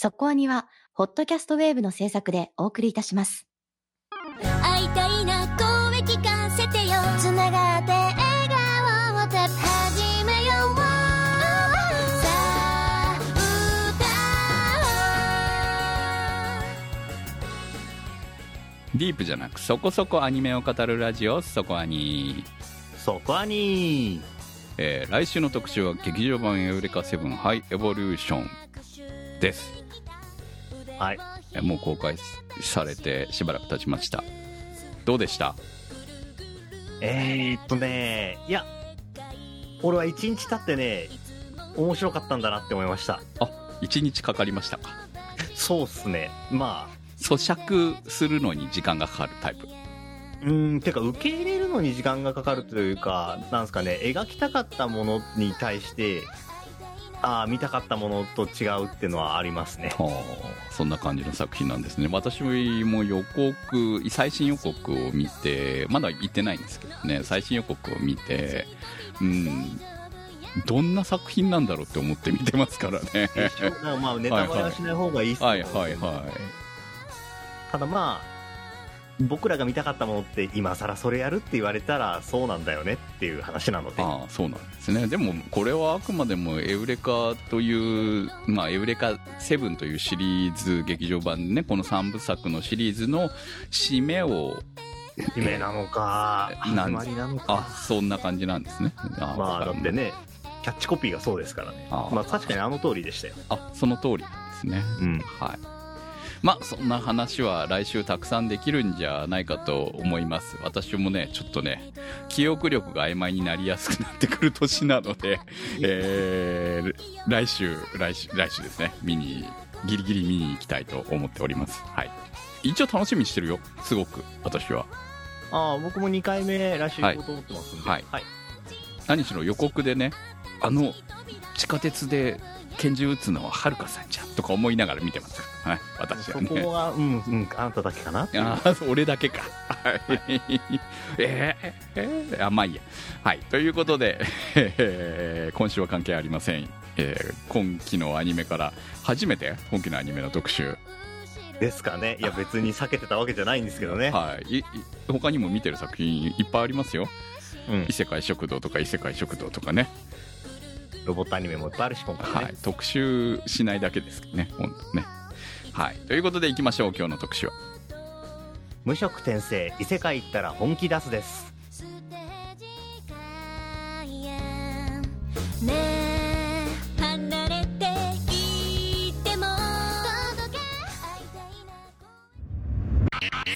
そこアニは、ホットキャストウェーブの制作でお送りいたします。会いたいな声聞かせてよ。つながって笑顔をた始めようさあディープじゃなくそこそこアニメを語るラジオそこアニそこはにえー来週の特集は劇場版エウレカセブンハイエボリューションですはい。えーもう公開されてしばらく経ちました。どうでした？えー、っとねいや俺は一日経ってね面白かったんだなって思いました。あ1日かかりました。かそうっすね。まあ。咀嚼するのに時間がかかるタイプ。うーんてか受け入れるのに時間がかかるというかなんですかね描きたかったものに対してああ見たかったものと違うっていうのはありますね。はあそんな感じの作品なんですね。私も予告最新予告を見てまだ行ってないんですけどね。最新予告を見てうんどんな作品なんだろうって思って見てますからね。まあネタバレはしない方がいいっすよはいはいはただまあ僕らが見たかったものって今更それやるって言われたらそうなんだよねっていう話なのいで。ああそうなんですね。でもこれはあくまでもエウレカというまあエウレカ7というシリーズ劇場版でねこの3部作のシリーズの締めを夢なのか始まりなのあかそんな感じなんですね。あまあだってねキャッチコピーがそうですからね。あまあ確かにあの通りでしたよ。あその通りですね。うん。はいまあそんな話は来週たくさんできるんじゃないかと思います。私もねちょっとね記憶力が曖昧になりやすくなってくる年なので、えー来週来週来週ですね。見にギリギリ見に行きたいと思っております。はい。一応楽しみにしてるよ。すごく私は。ああ僕も2回目来週行こうと思ってますんで。はい。はい。何しろ予告でねあの地下鉄で拳銃撃つのははるかさんじゃんとか思いながら見てますはい私はそねこはうんうんあなただけかなああ、俺だけか。はい。えー、えーあ、まあいいや。はい。ということで、えー今週は関係ありません。えー今期のアニメから初めて今期のアニメの特集。ですかねいや別に避けてたわけじゃないんですけどね はい。いい他にも見てる作品いっぱいありますよ。うん異世界食堂とか異世界食堂とかね。ロボットアニメもいっぱいあるし今回ねはい。特集しないだけですけどね。本当ね。はい。ということで行きましょう。今日の特集は。無職転生異世界行ったら本気出すです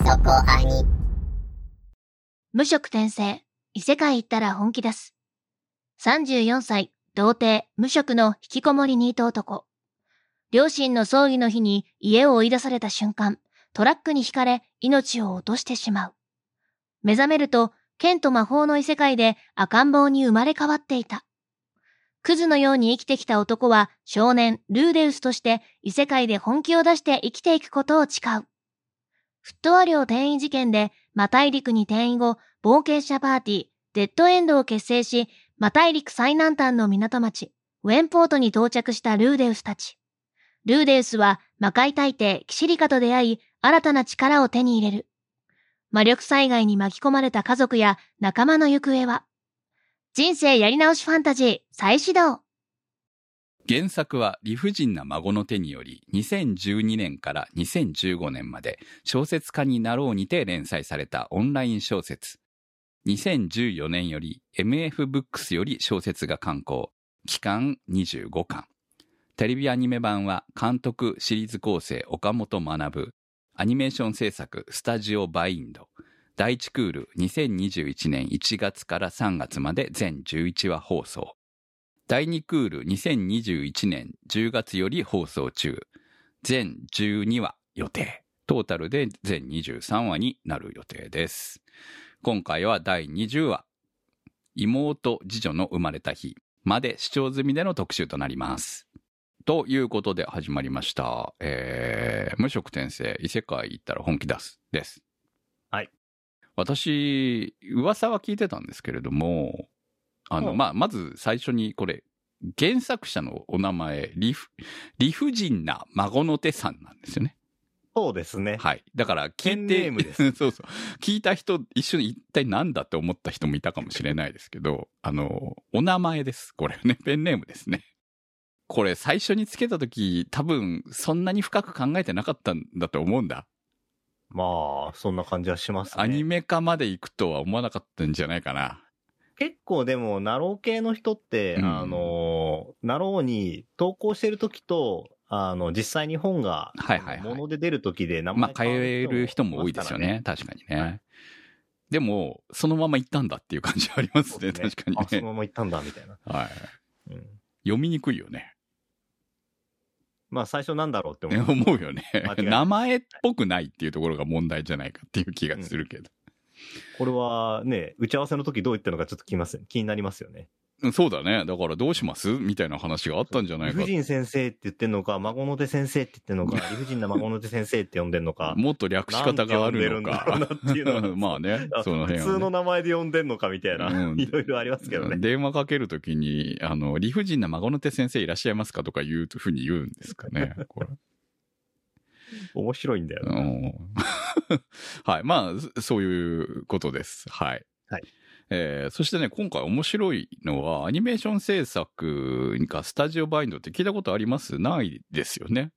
そこアニ。無職転生、異世界行ったら本気出す。34歳、童貞、無職の引きこもりニート男。両親の葬儀の日に家を追い出された瞬間、トラックにひかれ命を落としてしまう。目覚めると、剣と魔法の異世界で赤ん坊に生まれ変わっていた。クズのように生きてきた男は少年ルーデウスとして異世界で本気を出して生きていくことを誓う。フットワ領転移事件でマ大陸に転移後、冒険者パーティー、デッドエンドを結成し、マ大陸最南端の港町、ウェンポートに到着したルーデウスたち。ルーデウスは魔界大帝キシリカと出会い、新たな力を手に入れる。魔力災害に巻き込まれた家族や仲間の行方は、人生やり直しファンタジー再始動原作は理不尽な孫の手により2012年から2015年まで小説家になろうにて連載されたオンライン小説。2014年より MF ブックスより小説が刊行。期間25巻。テレビアニメ版は監督シリーズ構成岡本学。アニメーション制作スタジオバインド。第1クール2021年1月から3月まで全11話放送。第2クール2021年10月より放送中。全12話予定。トータルで全23話になる予定です。今回は第20話。妹、次女の生まれた日まで視聴済みでの特集となります。ということで始まりました。えー、無職転生、異世界行ったら本気出す。です。はい。私、噂は聞いてたんですけれども、あの、うんまあ、まず最初にこれ、原作者のお名前、理不、理不尽な孫の手さんなんですよね。そうですね。はい。だから聞いて、ペンネームです そうそう。聞いた人、一瞬一体なんだって思った人もいたかもしれないですけど、あの、お名前です。これね、ペンネームですね。これ最初につけた時、多分そんなに深く考えてなかったんだと思うんだ。まあ、そんな感じはしますね。アニメ化まで行くとは思わなかったんじゃないかな。結構でも、なろう系の人って、うんあの、なろうに投稿してる時と、あの、実際に本が、はいはいはいもので出る時で名まあ、前変える人も多いですよね。確かにね。はいでも、そのまま行ったんだっていう感じはありますね。すね確かにあ、そのね。まま行ったんだ、みたいな。はい。うん読みにくいよね。まあ、最初なんだろうって思ねう。思うよね。名前っぽくないっていうところが問題じゃないかっていう気がするけど。これはね、打ち合わせの時どう言ったのかちょっと気にます気になりますよね。うんそうだね。だからどうしますみたいな話があったんじゃないか理不。尽先生って言ってんのか、孫の手先生って言ってんのか、理不尽な孫の手先生って呼んでんのか。もっと略し方があるのか。なんて呼んでるんだろうなっていうのは まあね、あその辺はね、普通の名前で呼んでんのかみたいな、うんいろいろありますけどね。電話かけるときに、あの、理不尽な孫の手先生いらっしゃいますかとか言うふうに言うんですかね。これ面白いんだよな。うん はい。まあ、そそういうことです。はい。はい。えーそしてね、今回面白いのは、アニメーション制作がスタジオバインドって聞いたことあります？ないですよね。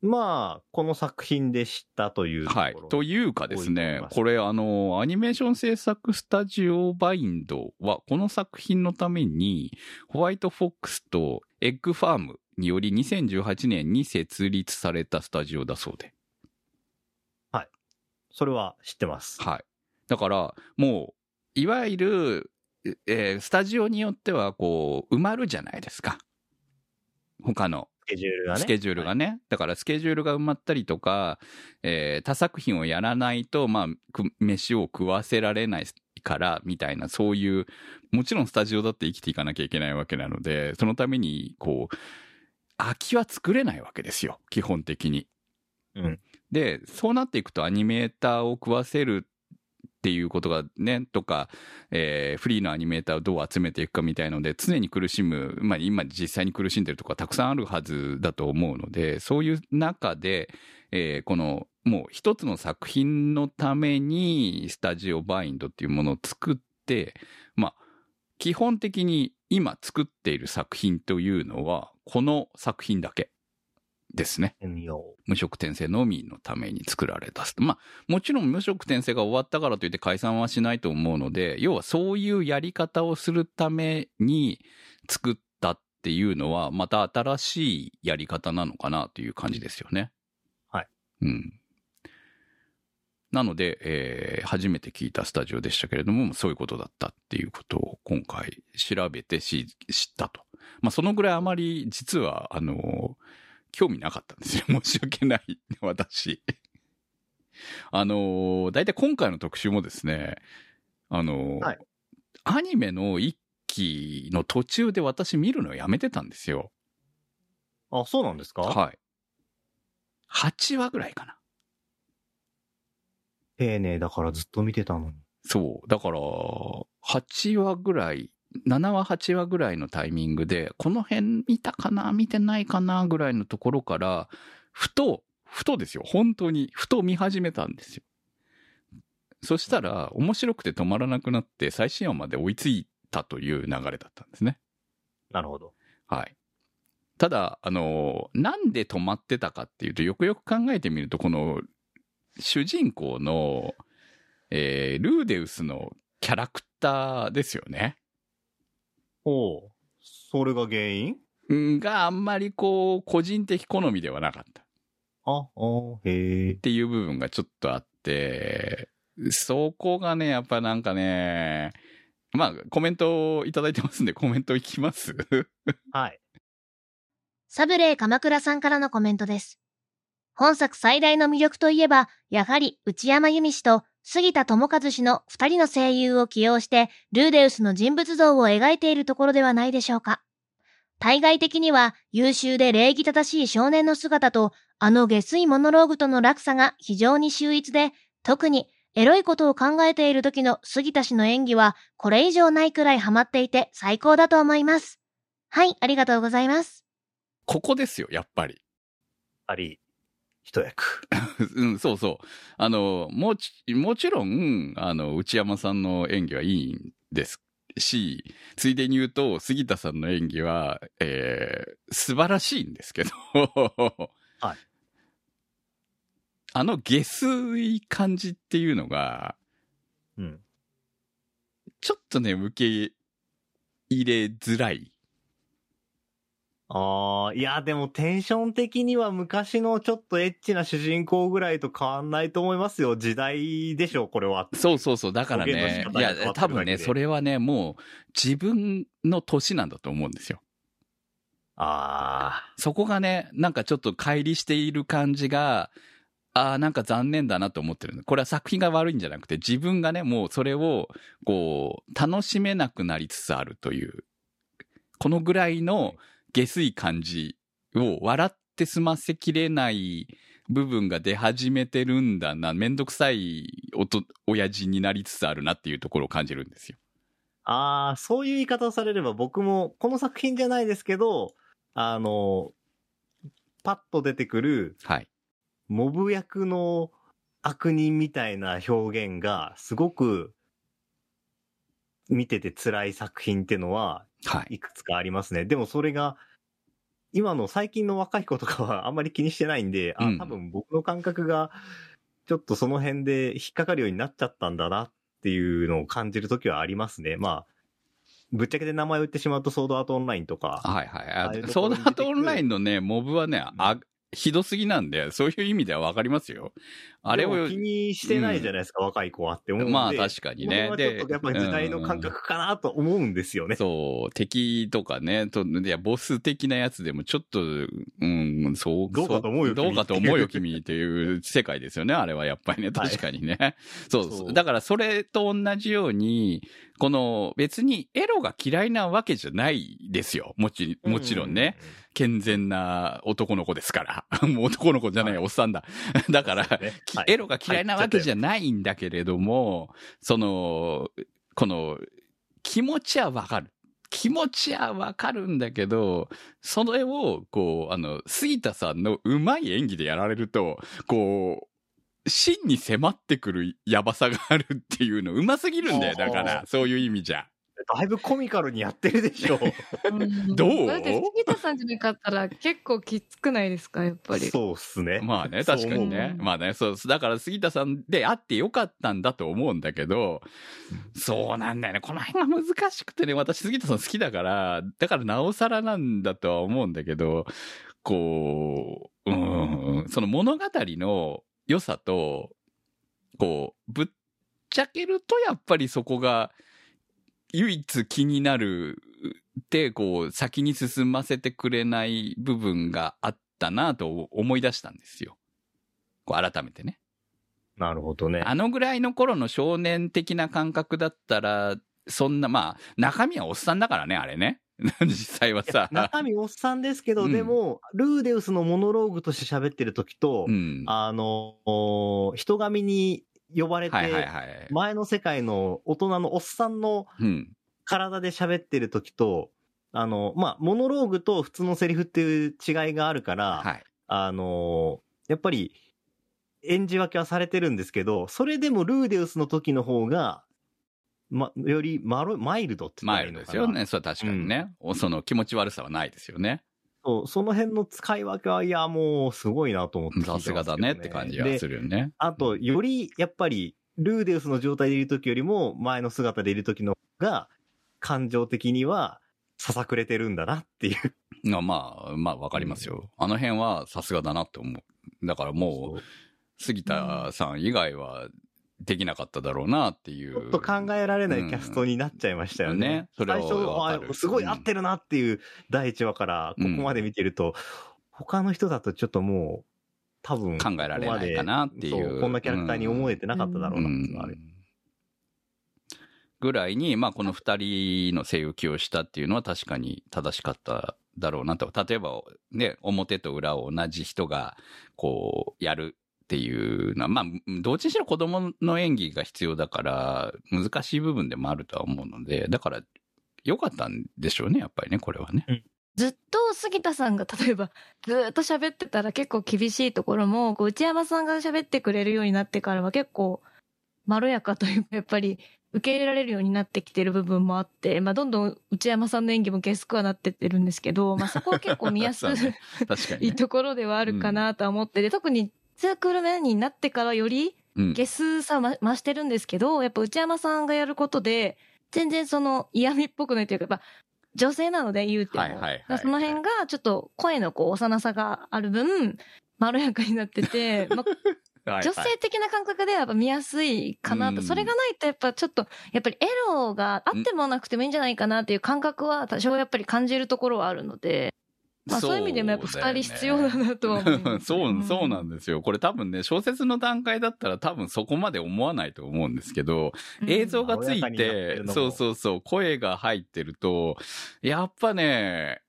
まあ、この作品でしたというところ。はい。というかですねこれあの、アニメーション制作スタジオバインドは、この作品のために、ホワイトフォックスとエッグファームにより2018年に設立されたスタジオだそうで。それは知ってます。はい。だから、もう、いわゆる、えースタジオによっては、こう、埋まるじゃないですか。他のスケジュールがね。スケジュールがね。だからスケジュールが埋まったりとか、えー他作品をやらないと、まあ、く飯を食わせられないから、みたいな、そういう、もちろんスタジオだって生きていかなきゃいけないわけなので、そのために、こう、空きは作れないわけですよ。基本的に。うん。で、そうなっていくとアニメーターを食わせるっていうことがね、とか、えーフリーのアニメーターをどう集めていくかみたいので、常に苦しむ、まあ今実際に苦しんでるとかたくさんあるはずだと思うので、そういう中で、えーこの、もう一つの作品のためにスタジオバインドっていうものを作って、まあ、基本的に今作っている作品というのは、この作品だけですね。無職転生のみのために作られた。まあ、もちろん無職転生が終わったからといって解散はしないと思うので、要はそういうやり方をするために作ったっていうのは、また新しいやり方なのかなという感じですよね。はい。うん。なので、えー初めて聞いたスタジオでしたけれども、そういうことだったっていうことを今回調べてし知ったと。まあ、そのぐらいあまり実は、あの、興味なかったんですよ。申し訳ない、私。あの、大体今回の特集もですね、あの、はいアニメの一期の途中で私見るのやめてたんですよ。う。あ、そうなんですか？はい。8話ぐらいかな。丁寧だからずっと見てたのに。そう。だから、8話ぐらい、7話、8話ぐらいのタイミングで、この辺見たかな見てないかなぐらいのところから、ふと、ふとですよ。本当に、ふと見始めたんですよ。そしたら、面白くて止まらなくなって、最新話まで追いついたという流れだったんですね。なるほど。はい。ただ、あの、なんで止まってたかっていうと、よくよく考えてみると、この、主人公の、えールーデウスのキャラクターですよね。おうそれが原因？うんがあんまりこう、個人的好みではなかったっあ、あへえ。ていう部分がちょっとあって、そこがね、やっぱなんかね、まあ、コメントをいただいてますんで、コメントいきます？はい。サブレー鎌倉さんからのコメントです。本作最大の魅力といえば、やはり内山由美氏と杉田智和氏の二人の声優を起用して、ルーデウスの人物像を描いているところではないでしょうか。対外的には優秀で礼儀正しい少年の姿と、あの下水モノローグとの落差が非常に秀逸で、特にエロいことを考えている時の杉田氏の演技は、これ以上ないくらいハマっていて最高だと思います。はい、ありがとうございます。ここですよ、やっぱり。あり、一役。うん、そうそう。あの、もち、もちろん、あの、内山さんの演技はいいんですし、ついでに言うと、杉田さんの演技は、えー、素晴らしいんですけど、はい。あの下水感じっていうのが、うん。ちょっとね、受け入れづらい。ああ、いや、でもテンション的には昔のちょっとエッチな主人公ぐらいと変わんないと思いますよ。時代でしょ、これは。そうそうそう。だからね、いや、多分ね、それはね、もう自分の年なんだと思うんですよ。あそこがね、なんかちょっと乖離している感じが、ああ、なんか残念だなと思ってるこれは作品が悪いんじゃなくて、自分がね、もうそれを、こう、楽しめなくなりつつあるという、このぐらいの下水感じを笑って済ませきれない部分が出始めてるんだな、めんどくさいおと、親父になりつつあるなっていうところを感じるんですよ。あ。ああ、そういう言い方をされれば僕も、この作品じゃないですけど、あの、パッと出てくる、はい。モブ役の悪人みたいな表現が、すごく、見てて辛い作品ってのは、はい。いくつかありますね。でもそれが、今の最近の若い子とかはあんまり気にしてないんで、うんあ、多分僕の感覚が、ちょっとその辺で引っかかるようになっちゃったんだなっていうのを感じるときはありますね。まあ、ぶっちゃけで名前を言ってしまうとソードアートオンラインとか、はいはい。ソードアートオンラインのね、モブはね、あ、ひどすぎなんで、そういう意味ではわかりますよ。あれを気にしてないじゃないですか、若い子はって思うんで。まあ確かにね。僕はちょっとやっぱり時代の感覚かなと思うんですよね。そう、敵とかね、と、いや、ボス的なやつでもちょっと、うん、そう、どうかと思うよそどう君かと思うよ、君っていう世界ですよね、あれはやっぱりね、はい確かにね。そうそうだからそれと同じように、この別にエロが嫌いなわけじゃないですよ。もち、もちろんね。健全な男の子ですから。もう男の子じゃない、はいおっさんだ。だから、ねきはい エロが嫌いなわけじゃないんだけれども、その、この、気持ちはわかる。気持ちはわかるんだけど、それを、こう、あの、杉田さんのうまい演技でやられると、こう、真に迫ってくるやばさがあるっていうの、うますぎるんだよ、だから、そういう意味じゃ。だいぶコミカルにやってるでしょ。うんどう？だって杉田さんじゃなかったら結構きつくないですかやっぱり。そうっすね。まあね、確かにね。うんまあね、そう、だから杉田さんであってよかったんだと思うんだけど、そうなんだよね。この辺が難しくてね、私杉田さん好きだから、だからなおさらなんだとは思うんだけど、こう、うん、その物語の良さと、こう、ぶっちゃけるとやっぱりそこが唯一気になるって、こう、先に進ませてくれない部分があったなと思い出したんですよ。こう改めてね。なるほどね。あのぐらいの頃の少年的な感覚だったら、そんな、まあ、中身はおっさんだからね、あれね。実際はいさ。や中身おっさんですけど、うんでも、ルーデウスのモノローグとして喋ってる時と、うん。はあのー人神に呼ばれて、いはいはい。前の世界の大人のおっさんのうん。体で喋ってる時と、あの、まあ、モノローグと普通のセリフっていう違いがあるから、はい。あのーやっぱり、演じ分けはされてるんですけど、それでもルーデウスの時の方が、ま、よりマロマイルドってマイルドですよね。それは確かにね。その気持ち悪さはないですよね。そう、その辺の使い分けは、いや、もう、すごいなと思って聞いてまね、さすがだねって感じはするよね。あと、より、やっぱり、ルーデウスの状態でいる時よりも、前の姿でいる時の方が、感情的には、ささくれてるんだなっていう。まあまあ、まあわかりますよ。あの辺はさすがだなって思う。だからもう、杉田さん以外はできなかっただろうなっていう。ちょっと考えられないキャストになっちゃいましたよね。うんねそれは最初すごい合ってるなっていう第一話から、ここまで見てると、他の人だとちょっともう、多分、考えられないかなっていうそこんなキャラクターに思えてなかっただろうなっていうのがある。ぐらいに、まあ、この二人の声優起用したっていうのは確かに正しかっただろうなと。例えば、ね、表と裏を同じ人が、こう、やるっっていうのは、まあ、どっちにしろ子供の演技が必要だから、難しい部分でもあるとは思うので、だから、良かったんでしょうね、やっぱりね、これはね。ずっと杉田さんが例えばずっと喋ってたら結構厳しいところもこう内山さんが喋ってくれるようになってからは結構まろやかというかやっぱり受け入れられるようになってきてる部分もあって、まあ、どんどん内山さんの演技もゲスくはなってってるんですけど、まあ、そこは結構見やすそうね確かに、ね。いところではあるかなとは思ってて、特にツークール目になってからよりうんゲスさま増してるんですけど、やっぱ内山さんがやることで、全然その嫌味っぽくないというか、やっぱ女性なので言うても。はいはいはいはいだからその辺がちょっと声のこう幼さがある分、まろやかになってて、ま女性的な感覚ではやっぱ見やすいかなと。うんそれがないとやっぱちょっと、やっぱりエロがあってもなくてもいいんじゃないかなっていう感覚は多少やっぱり感じるところはあるので、まあそういう意味でもやっぱ二人必要だなとは思います。そう、そうなんでですよ。これ多分ね、小説の段階だったら多分そこまで思わないと思うんですけど、映像がついてそうそうそう、声が入ってると、やっぱね、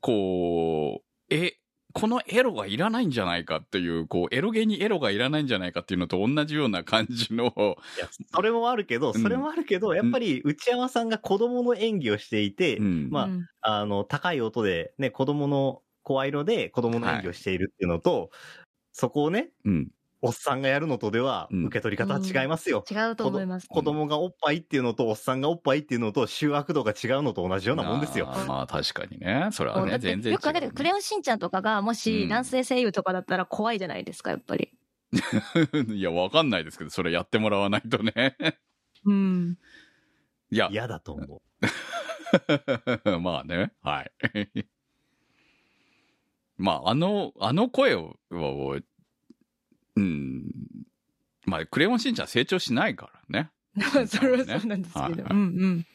こう、え、このエロがいらないんじゃないかっていう、こう、エロゲにエロがいらないんじゃないかっていうのと同じような感じの、いやそれもあるけど、うん。それもあるけど、やっぱり内山さんが子供の演技をしていて、うん。まああの、高い音で、ね、子供の声色で子供の演技をしているっていうのと、そこをね、うん、おっさんがやるのとでは、うん受け取り方は違いますよ。違うと思います。子供がおっぱいっていうのと、おっさんがおっぱいっていうのと、醜悪度が違うのと同じようなもんですよあ。ーまあ確かにね。それはね、全然違う、よく考えてクレヨンしんちゃんとかが、もうんし男性声優とかだったら怖いじゃないですか、やっぱり。いや、わかんないですけど、それやってもらわないとね。うん。いや、嫌だと思 まあね、はい。まあ、あの、あの声を、をうん、まあ、クレヨンしんちゃん成長しないからね。それはそうなんですけど。はいうんうん。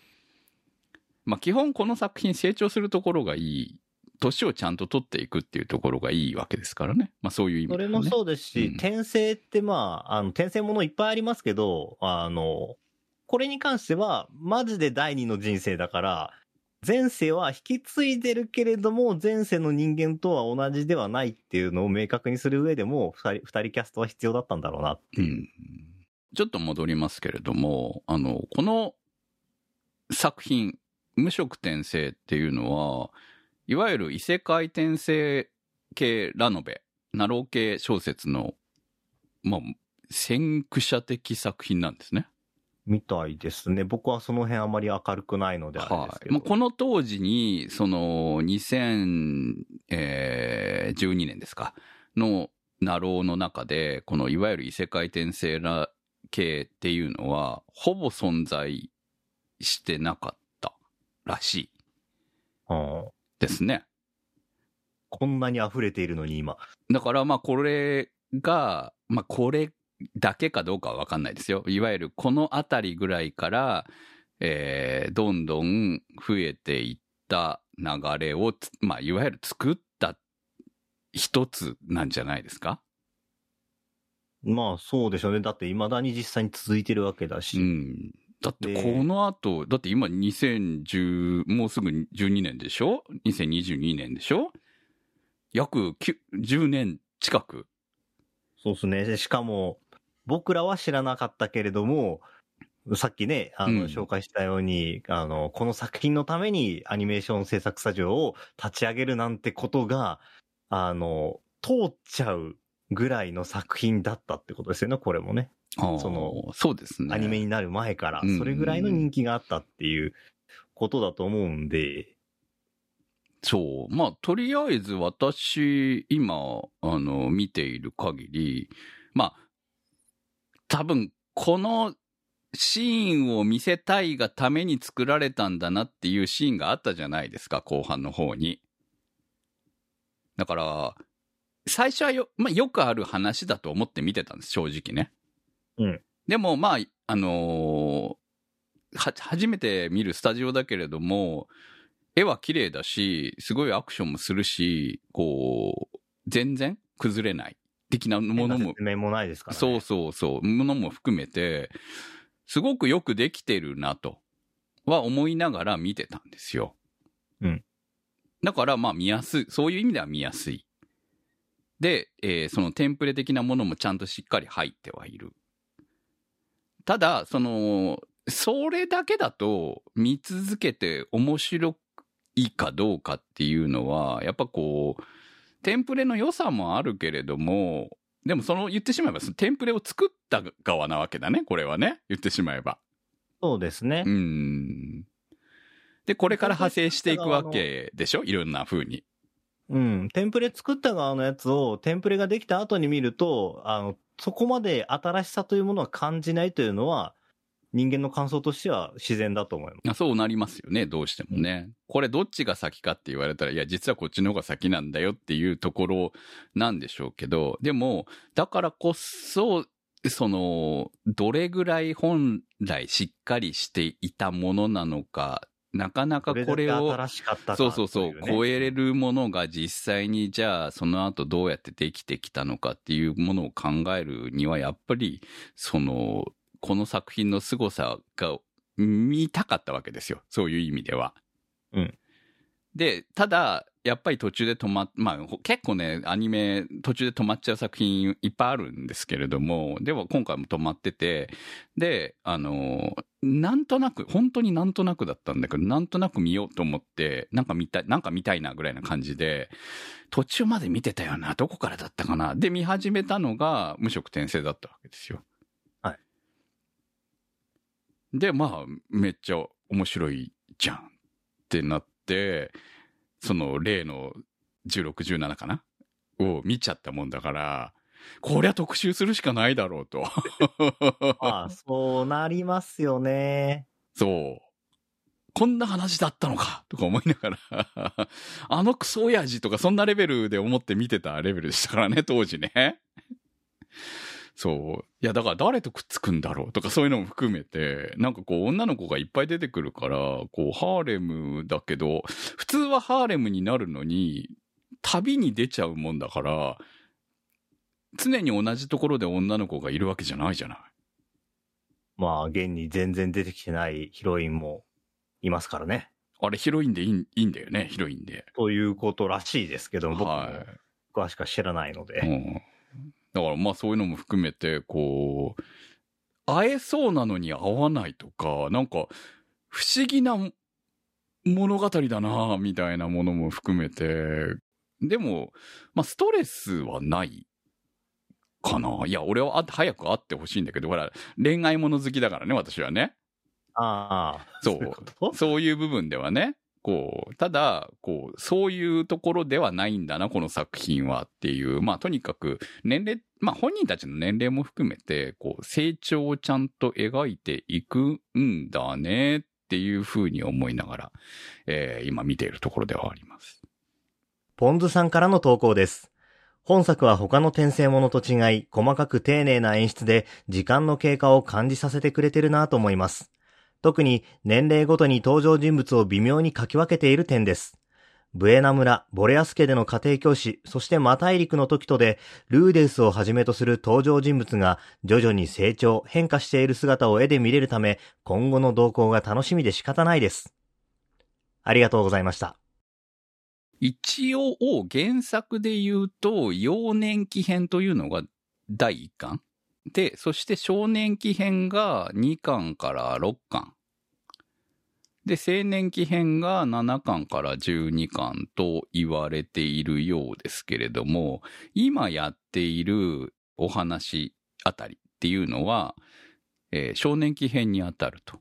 まあ、基本この作品成長するところがいい、年をちゃんと取っていくっていうところがいいわけですからね。まあ、そういう意う。味ではね、それもそうですし、うん転生ってまあ、あの、転生ものいっぱいありますけど、あの、これに関しては、マジで第二の人生だから、前世は引き継いでるけれども、前世の人間とは同じではないっていうのを明確にする上でも、二人、二人キャストは必要だったんだろうな。うんちょっと戻りますけれども、あの、この作品、無色転生っていうのは、いわゆる異世界転生系ラノベ、ナロー系小説の、まあ、先駆者的作品なんですね。みたいですね。僕はその辺あまり明るくないのであれですはい。けど。まあ、この当時に、その、2012年ですか、のナローの中で、このいわゆる異世界転生ら系っていうのは、ほぼ存在してなかったらしいうんですね。こんなに溢れているのに今。だからまあこれが、まあこれだけかどうかはわかんないですよ。いわゆるこのあたりぐらいから、えーどんどん増えていった流れをつ、まあいわゆる作った一つなんじゃないですか？まあそうでしょうね。だって未だに実際に続いてるわけだし。うん。だってでこの後、だって今2010、もうすぐ12年でしょ ?2022 年でしょ？約9 10年近く。そうですね。でしかも、僕らは知らなかったけれども、さっきね、あの、うん紹介したように、あの、この作品のためにアニメーション制作スタジオを立ち上げるなんてことが、あの、通っちゃうぐらいの作品だったってことですよね、これもね。そのそうですね。アニメになる前からうん、それぐらいの人気があったっていうことだと思うんで、そう。まあ、とりあえず私、今、あの、見ている限り、まあ、多分、このシーンを見せたいがために作られたんだなっていうシーンがあったじゃないですか、後半の方に。だから、最初はよ、まあ、よくある話だと思って見てたんです、正直ね。うん。でも、まあ、あのーは、初めて見るスタジオだけれども、絵は綺麗だし、すごいアクションもするし、こう、全然崩れない的なものも説明もないですからね。そうそうそう、ものも含めて、すごくよくできてるなと、は思いながら見てたんですよ。うん。だからまあ見やすい、そういう意味では見やすい。で、えーそのテンプレ的なものもちゃんとしっかり入ってはいる。ただ、その、それだけだと見続けて面白いかどうかっていうのは、やっぱこう、テンプレの良さもあるけれども、でもその言ってしまえば、そのテンプレを作った側なわけだね、これはね。言ってしまえば。そうですねう。ん。で、これから派生していくわけでしょ？いろんな風に。うん。テンプレ作った側のやつを、テンプレができた後に見ると、あの、そこまで新しさというものは感じないというのは、人間の感想としては自然だと思います。あそうなりますよね、どうしてもね。これどっちが先かって言われたら、いや、実はこっちの方が先なんだよっていうところなんでしょうけど、でも、だからこそ、その、どれぐらい本来しっかりしていたものなのか、なかなかこれを、そうそうそう、超えれるものが実際にじゃあその後どうやってできてきたのかっていうものを考えるにはやっぱりそのこの作品の凄さが見たかったわけですよ。そういう意味では。うん。でただやっぱり途中で止まっまあほ結構ねアニメ途中で止まっちゃう作品いっぱいあるんですけれどもでも今回も止まっててであのなんとなく本当になんとなくだったんだけどなんとなく見ようと思ってなんか見たいなんか見たいなぐらいな感じで途中まで見てたよなどこからだったかな。で見始めたのが無色転生だったわけですよ。はいでまあめっちゃ面白いじゃんってなってその例の1617かな？を見ちゃったもんだからこりゃ特集するしかないだろうと まあ、そうなりますよね。そう。こんな話だったのかとか思いながら、あのクソ親父とかそんなレベルで思って見てたレベルでしたからね、当時ね。そう。いや、だから誰とくっつくんだろうとかそういうのも含めて、なんかこう女の子がいっぱい出てくるから、こうハーレムだけど、普通はハーレムになるのに、旅に出ちゃうもんだから、常に同じところで女の子がいるわけじゃないじゃない。まあ、現に全然出てきてないヒロインもいますからね。あれヒロインでいいんいいんだよね、ヒロインで。ということらしいですけども、僕もはしくは知らないので。うん、だからまあそういうのも含めてこう会えそうなのに会わないとかなんか不思議な物語だなみたいなものも含めて。でも、まあ、ストレスはないかな。いや俺はあ早く会ってほしいんだけどほら恋愛もの好きだからね私はね。ああ、そう。そういう部分ではね、こう、ただ、こう、そういうところではないんだな、この作品はっていう、まあ、とにかく、年齢、まあ、本人たちの年齢も含めて、こう、成長をちゃんと描いていくんだね、っていうふうに思いながら、えー今見ているところではあります。ポンズさんからの投稿です。本作は他の転生ものと違い、細かく丁寧な演出で時間の経過を感じさせてくれてるなと思います。特に年齢ごとに登場人物を微妙に書き分けている点です。ブエナ村、ボレアス家での家庭教師、そしてマ大陸の時とで、ルーデウスをはじめとする登場人物が徐々に成長、変化している姿を絵で見れるため、今後の動向が楽しみで仕方ないです。ありがとうございました。一応、原作で言うと、幼年期編というのが第1巻？で、そして少年期編が2巻から6巻。で、青年期編が7巻から12巻と言われているようですけれども、今やっているお話あたりっていうのは、えー少年期編にあたると。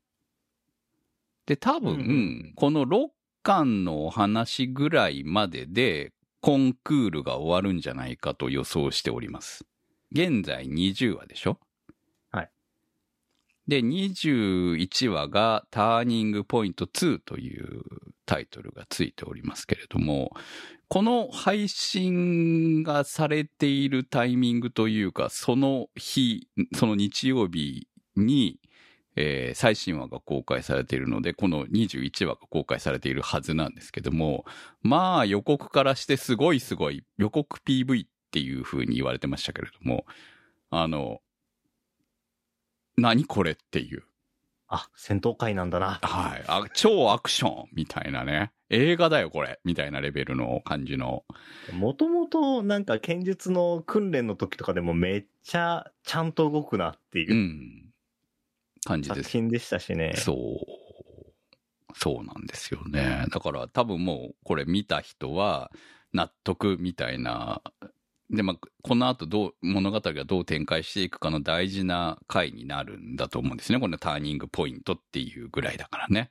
で、多分、この6巻のお話ぐらいまでで、コンクールが終わるんじゃないかと予想しております。現在20話でしょ？はい。で、21話がターニングポイント2というタイトルがついておりますけれども、この配信がされているタイミングというか、その日、その日曜日に、えー最新話が公開されているので、この21話が公開されているはずなんですけども、まあ予告からしてすごいすごい予告 PV っていう風に言われてましたけれども、あの、何これっていう。あ、戦闘会なんだな。はい。あ超アクションみたいなね、映画だよ、これ。みたいなレベルの感じの。もともとなんか剣術の訓練の時とかでもめっちゃちゃんと動くなっていううん感じです。作品でしたしね。そう。そうなんですよね。だから多分もうこれ見た人は納得みたいな。で、まあ、この後どう、物語がどう展開していくかの大事な回になるんだと思うんですね。このターニングポイントっていうぐらいだからね。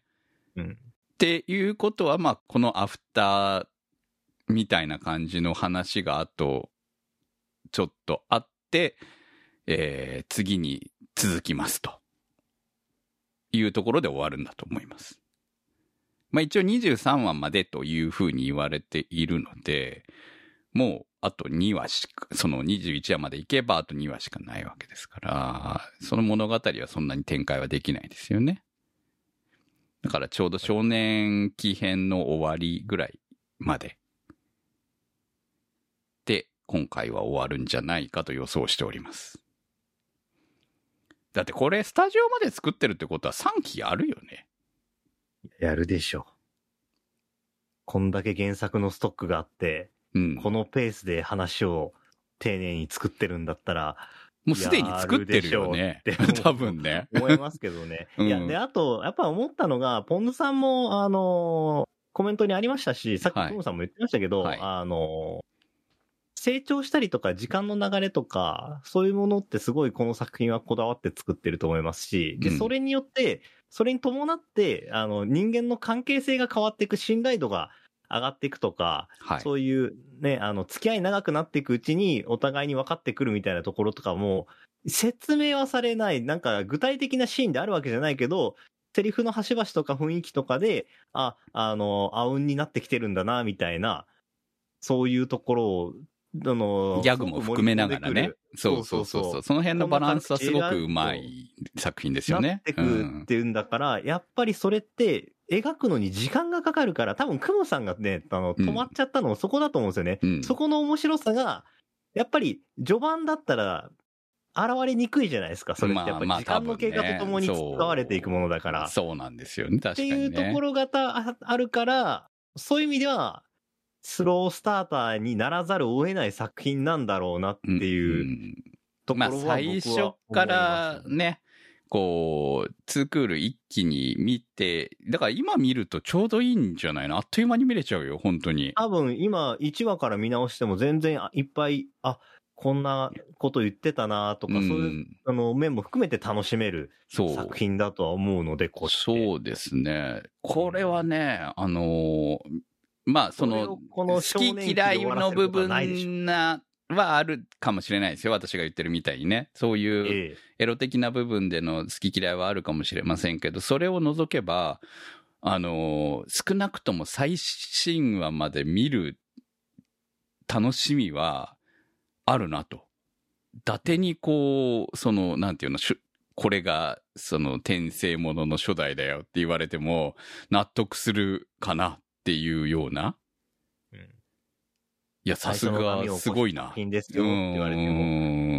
うん。っていうことは、まあ、このアフターみたいな感じの話があと、ちょっとあって、えー次に続きますと。いうところで終わるんだと思います。まあ一応23話までというふうに言われているので、もうあと2話しか、その21話まで行けばあと2話しかないわけですから、その物語はそんなに展開はできないですよね。だからちょうど少年期編の終わりぐらいまで。で、今回は終わるんじゃないかと予想しております。だってこれスタジオまで作ってるってことは3期あるよね。やるでしょ。こんだけ原作のストックがあって、うん。このペースで話を丁寧に作ってるんだったら、もうすでに作ってるよね 多分ね。思いますけどね。うんいや、で、あと、やっぱ思ったのが、ポンズさんも、あの、コメントにありましたし、さっきはいトムさんも言ってましたけど、はいあの、成長したりとか、時間の流れとか、そういうものってすごいこの作品はこだわって作ってると思いますし、で、うんそれによって、それに伴って、あの、人間の関係性が変わっていく、信頼度が上がっていくとか、はい。そういうね、あの、付き合い長くなっていくうちに、お互いに分かってくるみたいなところとかも、説明はされない、なんか具体的なシーンであるわけじゃないけど、セリフの端々とか雰囲気とかで、あ、あの、あうんになってきてるんだな、みたいな、そういうところを、あの、ギャグも含めながらね。そうそうそうそう。その辺のバランスはすごくうまい作品ですよね。なってくっていうんだから、やっぱりそれって、描くのに時間がかかるから、多分、クモさんがね、あの、うん止まっちゃったのもそこだと思うんですよね。うんそこの面白さが、やっぱり、序盤だったら、現れにくいじゃないですか。それってやっぱりまあまあ時間の経過とともに使われていくものだから。そうなんですよね。確かってにね。いうところがたああるから、そういう意味では、スロースターターにならざるを得ない作品なんだろうなっていううんところは僕はまあ最初からね、こう、ツークール一気に見て、だから今見るとちょうどいいんじゃないの？あっという間に見れちゃうよ、本当に。多分今1話から見直しても全然あいっぱい、あ、こんなこと言ってたなとか、そういう、んあの、面も含めて楽しめる。作品だとは思うので、こそうですね。これはね、あのーまあ、その、この好き嫌いの部分な、はあるかもしれないですよ。私が言ってるみたいにね。そういうええエロ的な部分での好き嫌いはあるかもしれませんけど、それを除けば、あのー少なくとも最新話まで見る楽しみはあるなと。伊達にこう、その、なんていうの、これが、その、転生ものの初代だよって言われても、納得するかなっていうような。うんいや、さすが、すごいな。作品ですよって言われても。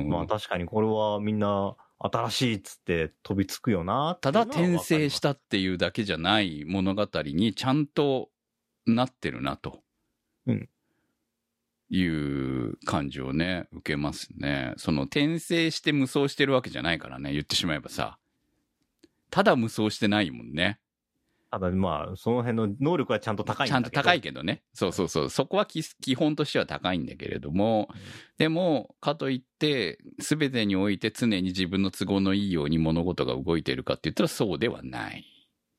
もまあ確かにこれはみんな新しいっつって飛びつくよなただ転生したっていうだけじゃない物語にちゃんとなってるなと。うんいう感じをね、受けますね。その転生して無双してるわけじゃないからね、言ってしまえばさ。ただ無双してないもんね。ただまあその辺の能力はちゃんと高いんだけどちゃんと高いけどね。そうそうそう。そこは基基本としては高いんだけれども、でも、かといって、すべてにおいて常に自分の都合のいいように物事が動いているかって言ったらそうではない。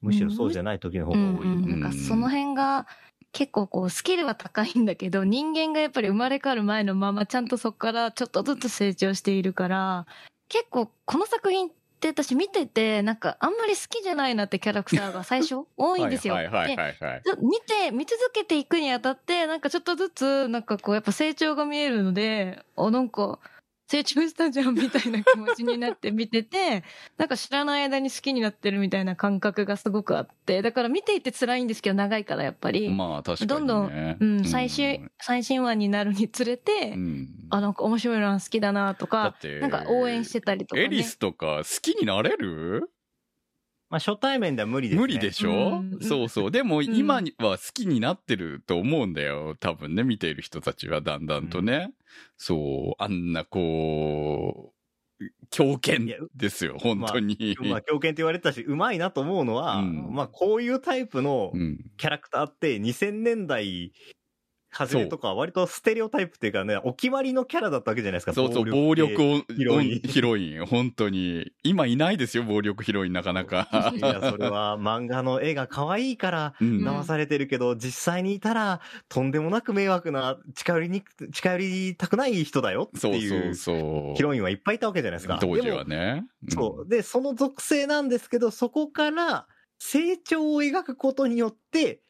むしろそうじゃない時の方が多い。うんうん、なんかその辺が結構こうスキルは高いんだけど人間がやっぱり生まれ変わる前のままちゃんとそこからちょっとずつ成長しているから結構この作品って私見ててなんかあんまり好きじゃないなってキャラクターが最初 多いんですよ。はいはいはい見て、見続けていくにあたって、なんかちょっとずつ、なんかこう、やっぱ成長が見えるので、あ、なんか、成長したじゃんみたいな気持ちになって見てて、なんか知らない間に好きになってるみたいな感覚がすごくあって、だから見ていて辛いんですけど、長いからやっぱり。まあ確かに、ね。どんどん、うん、最終、最新話になるにつれて、うんあ、なんか面白いな、好きだなとだかっ、てなんか応援してたりとか、ね。エリスとか好きになれる？ままあ初対面では無理ですね。無理でしょ、うんそうそう。でも今には好きになってると思うんだよ。多分ね、見ている人たちはだんだんとね。そう、あんなこう、狂犬ですよ、本当に。まあ、狂犬って言われてたし、うまいなと思うのは、うんまあ、こういうタイプのうん。キャラクターって2000年代初めとかは割とステレオタイプっていうかね、お決まりのキャラだったわけじゃないですか。そうそう、暴力系を、ヒロインヒロイン、本当に。今いないですよ、暴力ヒロイン、なかなか。いや、それは漫画の絵が可愛いからうん騙されてるけど、実際にいたらとんでもなく迷惑な、近寄りに、近寄りたくない人だよってそうそいううそう。ヒロインはいっぱいいたわけじゃないですか。当時はね。そう。で、その属性なんですけど、そこから成長を描くことによって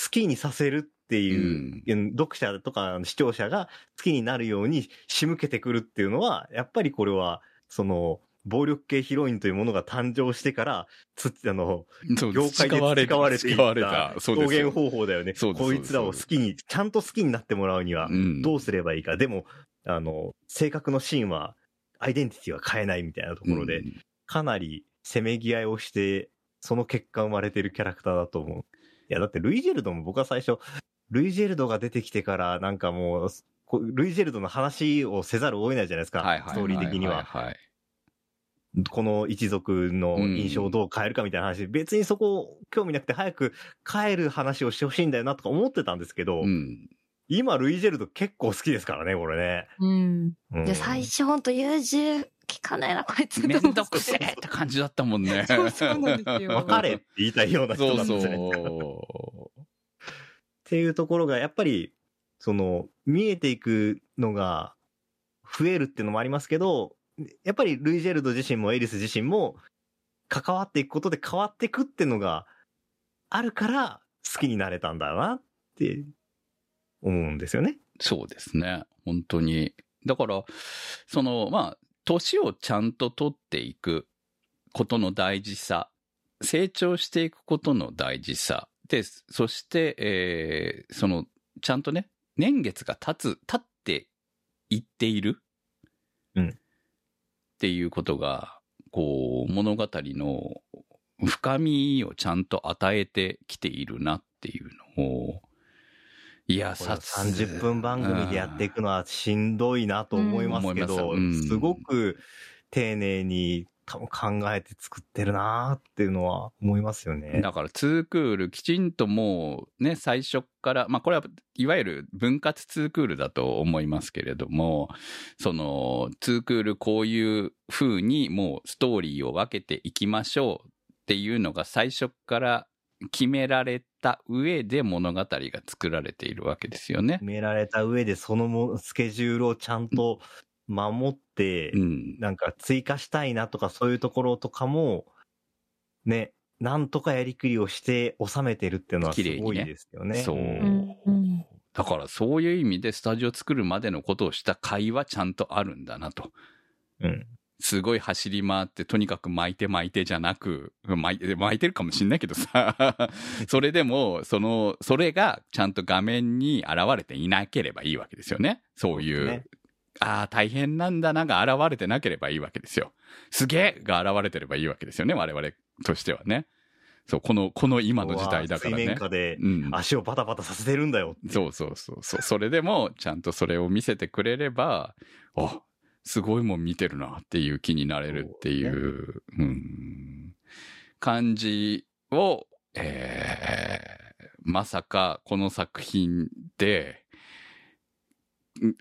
好きにさせるっていう、読者とか視聴者が好きになるように仕向けてくるっていうのは、やっぱりこれは、その、暴力系ヒロインというものが誕生してから、つ、あの、業界で使われていた表現方法だよね。こいつらを好きに、ちゃんと好きになってもらうにはう、ん。どうすればいいか。でも、あの、性格のシーンは、アイデンティティは変えないみたいなところで、うん。かなりせめぎ合いをして、その結果生まれてるキャラクターだと思う。いや、だってルイジェルドも僕は最初、ルイジェルドが出てきてから、なんかもう、ルイジェルドの話をせざるを得ないじゃないですか、はいはいストーリー的には。はいはい。この一族の印象をどう変えるかみたいな話、別にそこ興味なくて早く帰る話をしてほしいんだよなとか思ってたんですけど、うん。今ルイジェルド結構好きですからね、これね。うん。うんで、最初ほんと優柔聞かないな、こいつ。めんどくせえって感じだったもんね。そうそうなんですよ別れって言いたいような人そうなんですよね。そっていうところが、やっぱり、その、見えていくのが増えるっていうのもありますけど、やっぱりルイジェルド自身もエリス自身も関わっていくことで変わっていくっていうのがあるから好きになれたんだなって思うんですよね。そうですね。本当に。だから、その、まあ、年をちゃんと取っていくことの大事さ、成長していくことの大事さ、で、そして、えーその、ちゃんとね、年月が経つ、経っていっている。うん。っていうことが、こう、物語の深みをちゃんと与えてきているなっていうのを、いや、さ30分番組でやっていくのはしんどいなと思いますけうん。ど、思います。うん。すごく丁寧に多分考えて作ってるなっていうのは思いますよね。だから、ツークール、きちんともうね、最初から、まあ、これは、いわゆる分割ツークールだと思いますけれども、その、ツークールこういう風にもうストーリーを分けていきましょうっていうのが最初から決められた上で物語が作られているわけですよね決。められた上でそのもスケジュールをちゃんと守って、うん。なんか追加したいなとかそういうところとかも、ね、なんとかやりくりをして収めてるっていうのはすごいですよね。そう。うんうんだからそういう意味でスタジオ作るまでのことをした会はちゃんとあるんだなと。うん。すごい走り回って、とにかく巻いて巻いてじゃなく、巻いて、巻いてるかもしんないけどさ、それでも、その、それがちゃんと画面に現れていなければいいわけですよね。そういう、ああ、大変なんだなが現れてなければいいわけですよ。すげえが現れてればいいわけですよね、我々としてはね。そう、この、この今の時代だからね水面。下でうん。足をバタバタさせてるんだよ。そうそうそうそう。それでも、ちゃんとそれを見せてくれれば、あ、すごいもん見てるなっていう気になれるっていう、うん、感じを、えー、まさかこの作品で、ん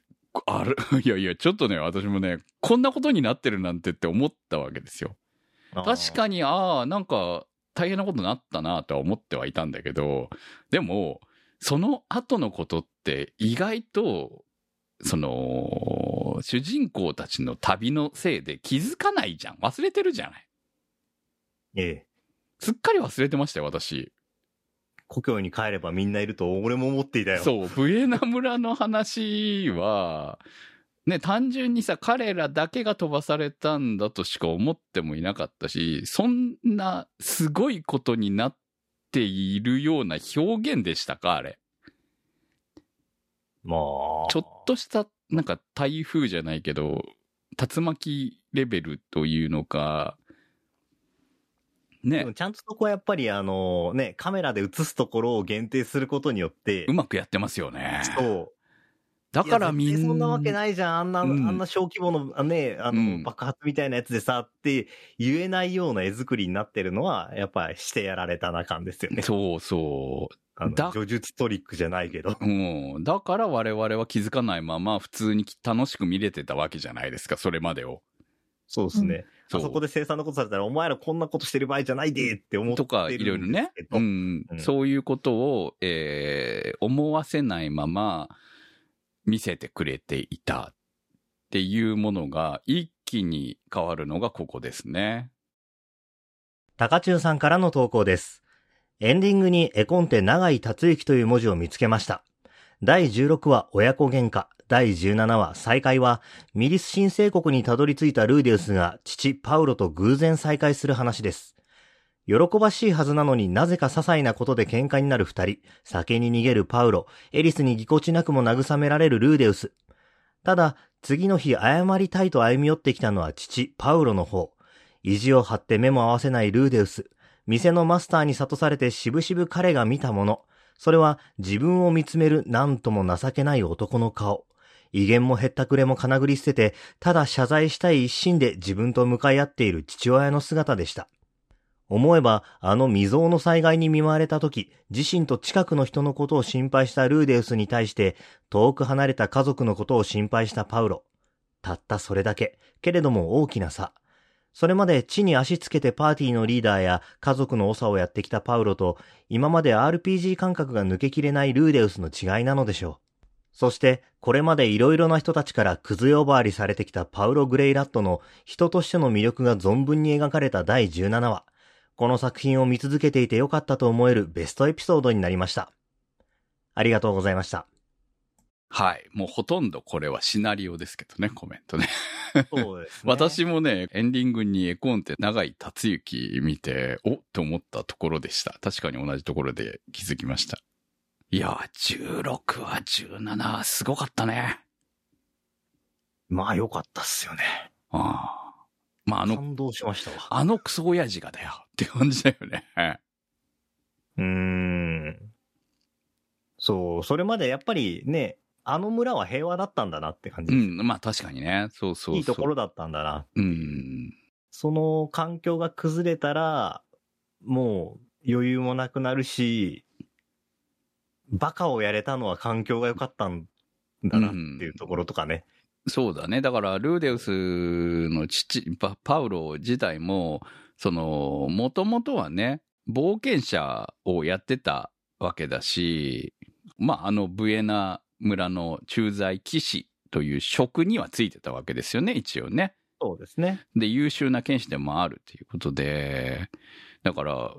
ある、いやいや、ちょっとね、私もね、こんなことになってるなんてって思ったわけですよ。確かに。に、ああ、なんか大変なことになったなとは思ってはいたんだけど、でも、その後のことって意外と、その、主人公たちの旅のせいで気づかないじゃん。忘れてるじゃない。ええ。すっかり忘れてましたよ、私。故郷に帰ればみんないると俺も思っていたよ。そう、ブエナ村の話は、ね、単純にさ、彼らだけが飛ばされたんだとしか思ってもいなかったし、そんなすごいことになっているような表現でしたか、あれ。まあ。ちょっとした、なんか台風じゃないけど、竜巻レベルというのか、でねもちゃんとそこはやっぱりあのね、カメラで映すところを限定することによってう、まくやってますよね。そう。だからみんな。そんなわけないじゃん。あんな、うんあんな小規模の、あね、あの、うん爆発みたいなやつでさ、って言えないような絵作りになってるのは、やっぱりしてやられたな感ですよね。そうそう。あのだ叙述トリックじゃないけど。うん。だから我々は気づかないまま普通に楽しく見れてたわけじゃないですか、それまでを。そうですね。そうあそこで生産のことされたら、お前らこんなことしてる場合じゃないでって思ってるとか。いろいろね。うんうんそういうことを、えー思わせないまま見せてくれていたっていうものが一気に変わるのがここですね。高中さんからの投稿です。エンディングに絵コンテ長井達之という文字を見つけました。第16話親子喧嘩、第17話再会は、ミリス新生国にたどり着いたルーデウスが父パウロと偶然再会する話です。喜ばしいはずなのになぜか些細なことで喧嘩になる二人、酒に逃げるパウロ、エリスにぎこちなくも慰められるルーデウス。ただ、次の日謝りたいと歩み寄ってきたのは父パウロの方。意地を張って目も合わせないルーデウス。店のマスターに諭されてしぶしぶ彼が見たもの。それは自分を見つめるなんとも情けない男の顔。威厳もへったくれもかなぐり捨てて、ただ謝罪したい一心で自分と向かい合っている父親の姿でした。思えば、あの未曾有の災害に見舞われた時、自身と近くの人のことを心配したルーデウスに対して、遠く離れた家族のことを心配したパウロ。たったそれだけ、けれども大きな差。それまで地に足つけてパーティーのリーダーや家族の長をやってきたパウロと、今まで RPG 感覚が抜けきれないルーデウスの違いなのでしょう。そして、これまで色々な人たちから崩れ呼ばわりされてきたパウロ・グレイラットの人としての魅力が存分に描かれた第17話。この作品を見続けていてよかったと思えるベストエピソードになりました。ありがとうございました。はい。もうほとんどこれはシナリオですけどね、コメントね。そうですね。私もね、エンディングに絵コンテ長井達之見て、おっと思ったところでした。確かに同じところで気づきました。いやー、16話、17話、すごかったね。まあ良かったっすよね。ああ。まあ、あの、感動しましたわ。あのクソ親父がだよって感じだよね。うーん。そう、それまでやっぱりね、あの村は平和だったんだなって感じです。うん、まあ確かにね。そうそうそう。いいところだったんだな。うん。その環境が崩れたら、もう余裕もなくなるし、バカをやれたのは環境が良かったんだなっていうところとかね。そうだね。だから、ルーデウスの父、パパウロ自体も、その、もともとはね、冒険者をやってたわけだし、まあ、あの、ブエナ村の駐在騎士という職にはついてたわけですよね、一応ね。そうですね。で、優秀な剣士でもあるということで、だから、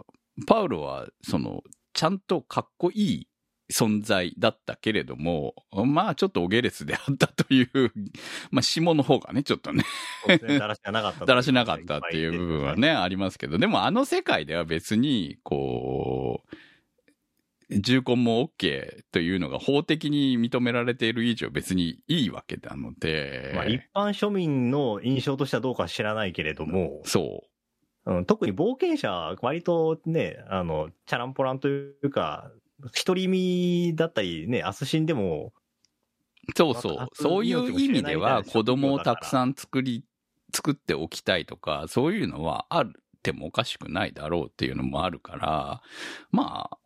パウロは、その、ちゃんとかっこいい存在だったけれども、まあちょっとお下劣であったという、まあ下の方がね、ちょっとね。だらしがなかった。だらしなかったっていう部分はね、ありますけど、でもあの世界では別に、こう、重婚も OK というのが法的に認められている以上別にいいわけなので、まあ一般庶民の印象としてはどうか知らないけれども、そう。うん、特に冒険者は割とね、あの、チャランポランというか、独り身だったりね、アスシンでも、そうそうそういう意味では、子供をたくさん作り、作っておきたいとか、そういうのはあってもおかしくないだろうっていうのもあるから、まあ、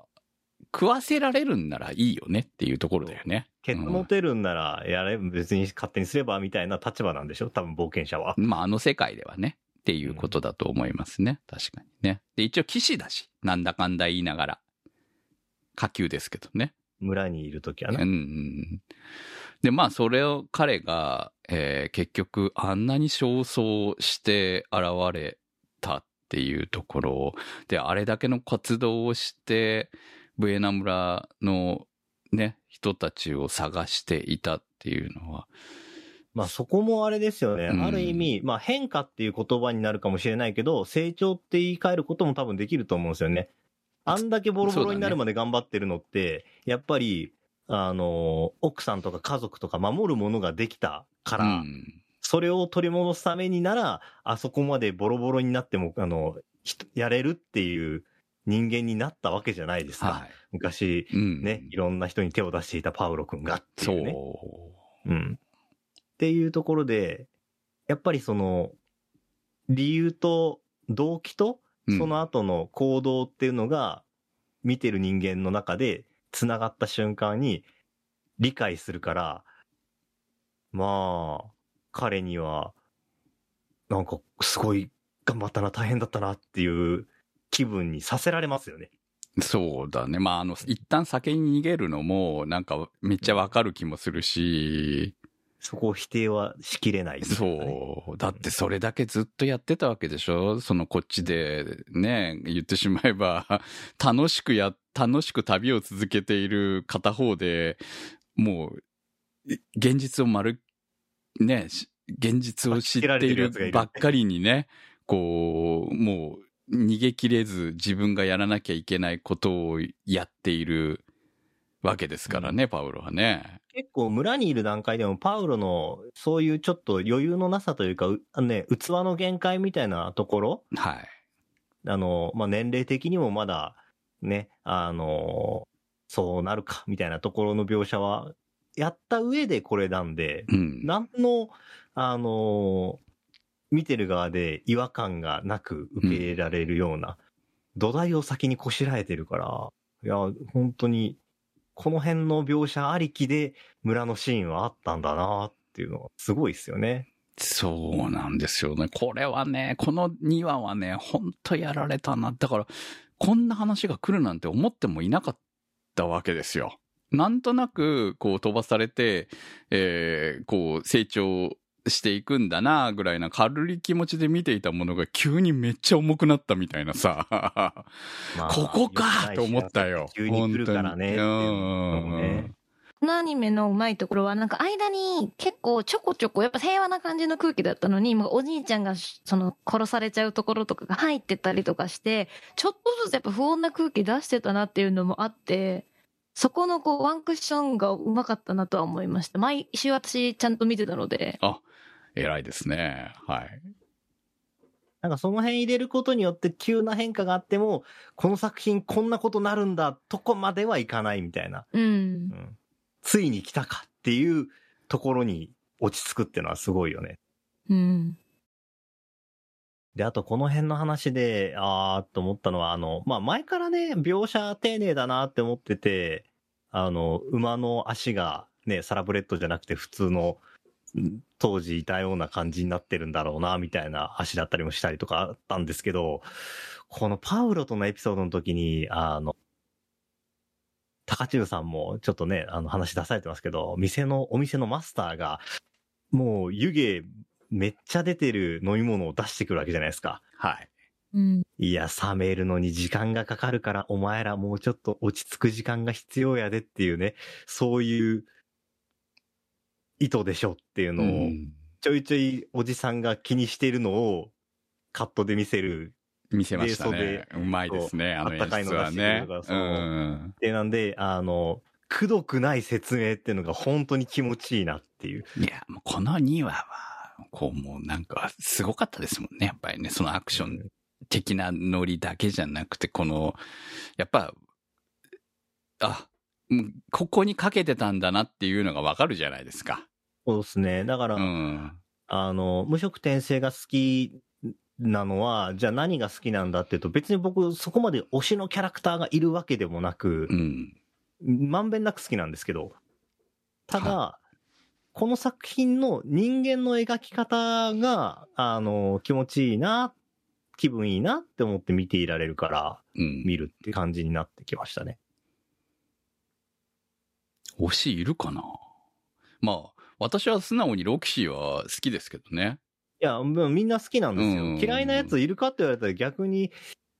食わせられるんならいいよねっていうところだよね。ケツ持てるんなら、やれ、別に勝手にすればみたいな立場なんでしょ？多分冒険者は。まあ、あの世界ではね。っていうことだと思いますね。確かにね。で、一応騎士だし、なんだかんだ言いながら。下級ですけどね。村にいるときはうんうね。ん。で、まあ、それを彼が、えー結局、あんなに焦燥して現れたっていうところで、あれだけの活動をして、ブエナ村のね、人たちを探していたっていうのは、まあそこもあれですよね。うんある意味、まあ変化っていう言葉になるかもしれないけど、成長って言い換えることも多分できると思うんですよね。あんだけボロボロになるまで頑張ってるのって、やっぱり、あの、奥さんとか家族とか守るものができたから、うん。それを取り戻すためになら、あそこまでボロボロになっても、あの、人やれるっていう人間になったわけじゃないですか。はい。昔、うん。ね、いろんな人に手を出していたパウロ君がってそいうね。う。うん。っていうところで、やっぱりその、理由と動機と、うんその後の行動っていうのが、見てる人間の中で繋がった瞬間に理解するから、まあ、彼には、なんかすごい頑張ったな、大変だったなっていう気分にさせられますよね。そうだね。まあ、あの、一旦酒に逃げるのも、なんか、めっちゃわかる気もするし、そこを否定はしきれない、そう。だってそれだけずっとやってたわけでしょ？そのこっちでね、言ってしまえば、楽しくや、楽しく旅を続けている片方で、もう、い現実を丸、ね、し現実を知っているばっかりにね、こう、もう逃げ切れず自分がやらなきゃいけないことをやっているわけですからね、パウロはね。結構村にいる段階でもパウロのそういうちょっと余裕のなさというか、うあのね、器の限界みたいなところ、はい。あの、まあ、年齢的にもまだね、あの、そうなるかみたいなところの描写はやった上でこれなんで、うん。なんの、あの、見てる側で違和感がなく受け入れられるような、土台を先にこしらえてるから、いや、本当に、この辺の描写ありきで村のシーンはあったんだなっていうのはすごいですよね。そうなんですよね。これはね、この2話はね、ほんとやられたな。だから、こんな話が来るなんて思ってもいなかったわけですよ。なんとなく、こう飛ばされて、えーこう成長していくんだな、ぐらいな軽い気持ちで見ていたものが急にめっちゃ重くなったみたいなさ。まあここかと思ったよ。急に来るからねこのアニメのうまいところは、なんか間に結構ちょこちょこ、やっぱ平和な感じの空気だったのに、もうおじいちゃんがしその殺されちゃうところとかが入ってたりとかして、ちょっとずつやっぱ不穏な空気出してたなっていうのもあって、そこのこうワンクッションがうまかったなとは思いました。毎週私ちゃんと見てたので。偉いですね。はい。なんかその辺入れることによって急な変化があっても、この作品こんなことなるんだとこまではいかないみたいな。うんう。んついに来たかっていうところに落ち着くっていうのはすごいよね。うん。で、あとこの辺の話で、あーっと思ったのは、あの、まあ、前からね、描写丁寧だなって思ってて、あの、馬の足がね、サラブレッドじゃなくて普通の、ん当時いたような感じになってるんだろうな、みたいな足だったりもしたりとかあったんですけど、このパウロとのエピソードの時に、あの、高中さんもちょっとね、あの話出されてますけど、店の、お店のマスターが、もう湯気めっちゃ出てる飲み物を出してくるわけじゃないですか。はい。うん。いや、冷めるのに時間がかかるから、お前らもうちょっと落ち着く時間が必要やでっていうね、そういう意図でしょっていうのを、うんちょいちょいおじさんが気にしているのをカットで見せる。見せましたねで。うまいですね、あの演あったかいの出はね出しううん。で、なんで、あの、くどくない説明っていうのが本当に気持ちいいなっていう。いや、もうこの2話は、こうもうなんかすごかったですもんね、やっぱりね。そのアクション的なノリだけじゃなくて、この、やっぱ、あ、うんここにかけてたんだなっていうのがわかるじゃないですか。そうですね。だから、うん。あの、無色転生が好きなのは、じゃあ何が好きなんだっていうと、別に僕そこまで推しのキャラクターがいるわけでもなくう、ん。まんべんなく好きなんですけど、ただ、この作品の人間の描き方が、あの、気持ちいいな、気分いいなって思って見ていられるから、うん。見るって感じになってきましたね。推しいるかな？まあ、私は素直にロキシーは好きですけどね。いや、もうみんな好きなんですよ。うん嫌いなやついるかって言われたら逆に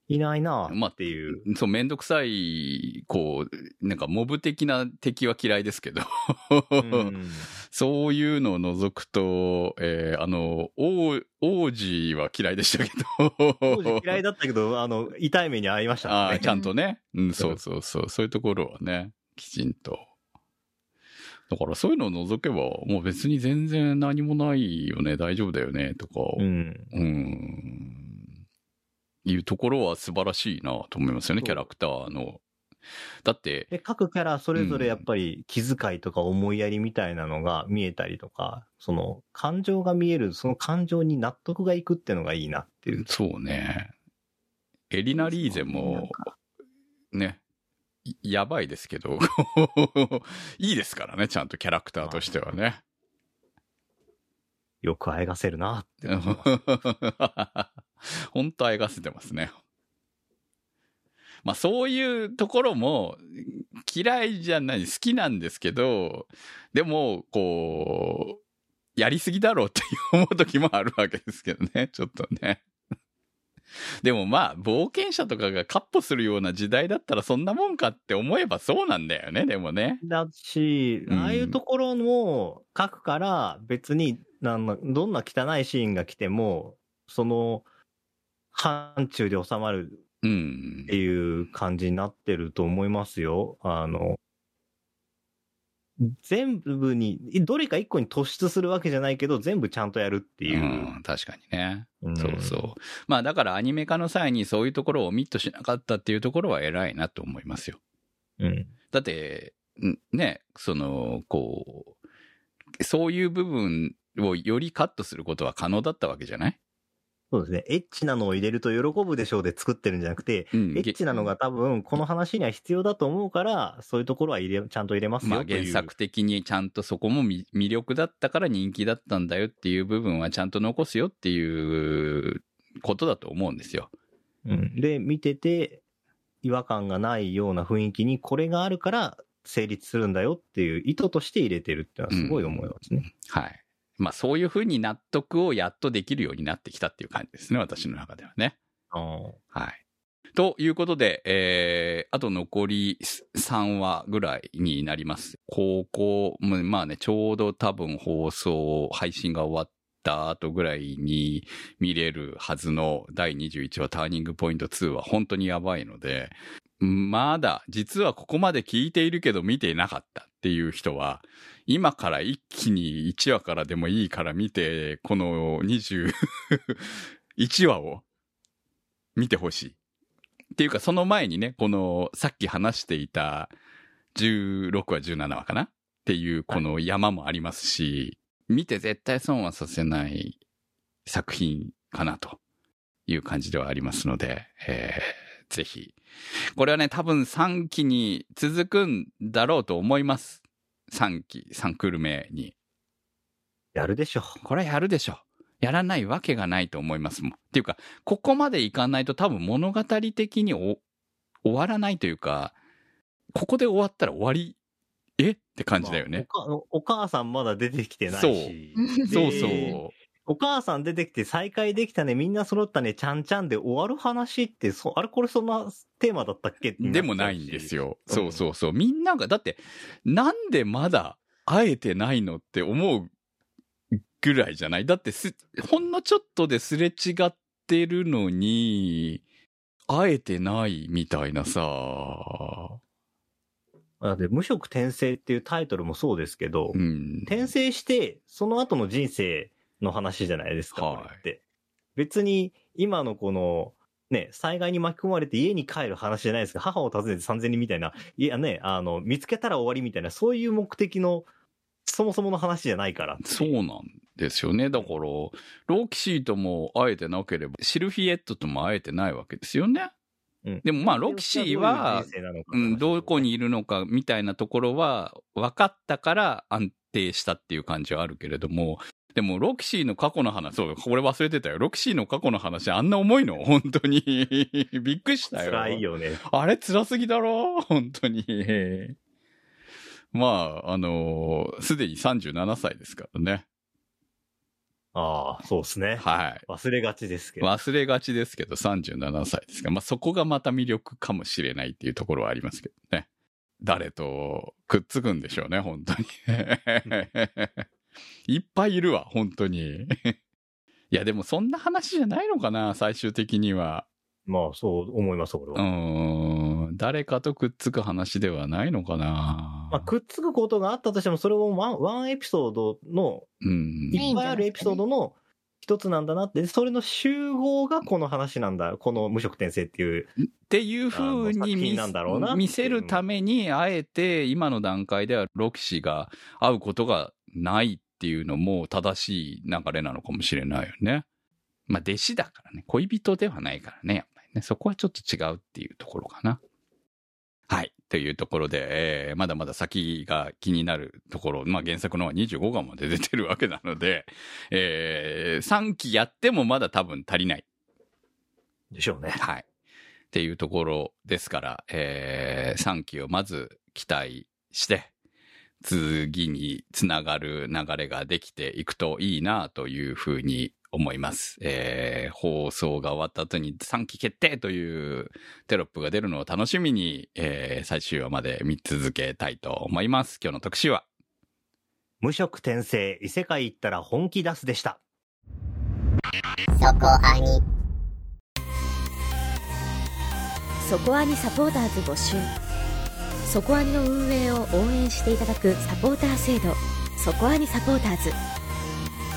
いないなまあっていう。そう、めんどくさい、こう、なんかモブ的な敵は嫌いですけど。うん そういうのを除くと、えーあの、王、王子は嫌いでしたけど。当時嫌いだったけど、あの、痛い目に遭いましたね。ああ、ちゃんとね。うん、そうそうそう。そういうところはね、きちんと。だからそういうのを除けば、もう別に全然何もないよね、大丈夫だよね、とか。うん。うん。いうところは素晴らしいなと思いますよね、キャラクターの。だって、で、各キャラそれぞれやっぱり気遣いとか思いやりみたいなのが見えたりとか、その感情が見える、その感情に納得がいくっていうのがいいなっていう。そうね。エリナ・リーゼも、かね、いやばいですけど、いいですからね、ちゃんとキャラクターとしてはね。よくあえがせるなって思います。本当あえがせてますね。まあそういうところも嫌いじゃない、好きなんですけど、でも、こう、やりすぎだろうって思う時もあるわけですけどね、ちょっとね。でもまあ、冒険者とかがカッポするような時代だったらそんなもんかって思えばそうなんだよね、でもね。だし、うんああいうところも書くから別になんだどんな汚いシーンが来ても、その範疇で収まるうんって。いう感じになってると思いますよ。あの、全部に、どれか一個に突出するわけじゃないけど、全部ちゃんとやるっていう。うん、確かにね。うんそうそう。まあだからアニメ化の際にそういうところをオミットしなかったっていうところは偉いなと思いますよ。うん。だって、んね、その、こう、そういう部分をよりカットすることは可能だったわけじゃない？そうですね。エッチなのを入れると喜ぶでしょうで作ってるんじゃなくて、うんエッチなのが多分この話には必要だと思うから、そういうところは入れ、ちゃんと入れますまあよという。原作的にちゃんとそこもみ魅力だったから人気だったんだよっていう部分はちゃんと残すよっていうことだと思うんですよ。うん。で、見てて、違和感がないような雰囲気にこれがあるから成立するんだよっていう意図として入れてるっていうのはすごい思いますね。はい。まあそういうふうに納得をやっとできるようになってきたっていう感じですね、私の中ではね。あはい。ということで、えー、あと残り3話ぐらいになります。高校、ままあね、ちょうど多分放送、配信が終わった後ぐらいに見れるはずの第21話ターニングポイント2は本当にやばいので、まだ、実はここまで聞いているけど見ていなかったっていう人は、今から一気に1話からでもいいから見て、この21話を見てほしい。っていうか、その前にね、この、さっき話していた、16話、17話かな？っていう、この山もありますし、見て絶対損はさせない作品かなという感じではありますので、えー、ぜひ。これはね、多分3期に続くんだろうと思います。3期、3クール目に。やるでしょこれはやるでしょ。やらないわけがないと思いますもん。っていうか、ここまでいかないと多分物語的にお終わらないというか、ここで終わったら終わり、え？って感じだよね。まあおかお母さんまだ出てきてないし。そう でそお母さん出てきて再会できたね、みんな揃ったね、ちゃんちゃんで終わる話って、そあれこれそんなテーマだったっけ？っでもないんですよ。うんそうそうそう。みんなが、だって、なんでまだ会えてないのって思うぐらいじゃない？だってす、ほんのちょっとですれ違ってるのに、会えてないみたいなさ。だって無職転生っていうタイトルもそうですけど、うん。転生して、その後の人生の話じゃないですか、はいって。別に、今のこの、ね、災害に巻き込まれて家に帰る話じゃないですか。母を訪ねて3000人みたいな、いやね、あの、見つけたら終わりみたいな、そういう目的の、そもそもの話じゃないから。そうなんですよね。だから、ロキシーとも会えてなければ、シルフィエットとも会えてないわけですよね。うんでもまあ、ロキシーは、うん、どこにいるのかみたいなところは分かったから安定したっていう感じはあるけれども、でもロキシーの過去の話、そう、これ忘れてたよ。ロキシーの過去の話あんな重いの？本当に。びっくりしたよ。辛いよね。あれ辛すぎだろ？本当に。まあ、あのすでに37歳ですからね。ああ、そうですね。はい。忘れがちですけど。忘れがちですけど37歳ですが、まあそこがまた魅力かもしれないっていうところはありますけどね。誰とくっつくんでしょうね、本当に。いっぱいいるわ、本当に。いや、でもそんな話じゃないのかな、最終的には。まあ、そう思います、俺うは。ーん、誰かとくっつく話ではないのかな。まあ、くっつくことがあったとしても、それをワンワンエピソードの、うん。いっぱいあるエピソードの一つなんだなって、それの集合がこの話なんだ。この無色転生っていう。っていうふうに見せるために、あえて今の段階ではロキシが会うことがないっていうのも正しい流れなのかもしれないよね。まあ弟子だからね。恋人ではないからね、やっぱりね。そこはちょっと違うっていうところかな。はい。というところで、えーまだまだ先が気になるところ、まあ原作のは25話まで出てるわけなので、えー、3期やってもまだ多分足りない。でしょうね。はい。っていうところですから、えー、3期をまず期待して、次につながる流れができていくといいなというふうに思います。えー、放送が終わった後に3期決定というテロップが出るのを楽しみに、えー、最終話まで見続けたいと思います。今日の特集は、無色転生、異世界行ったら本気出すでした。そこアニそこアニサポーターズ募集そこアニの運営を応援していただくサポーター制度そこアニサポーターズ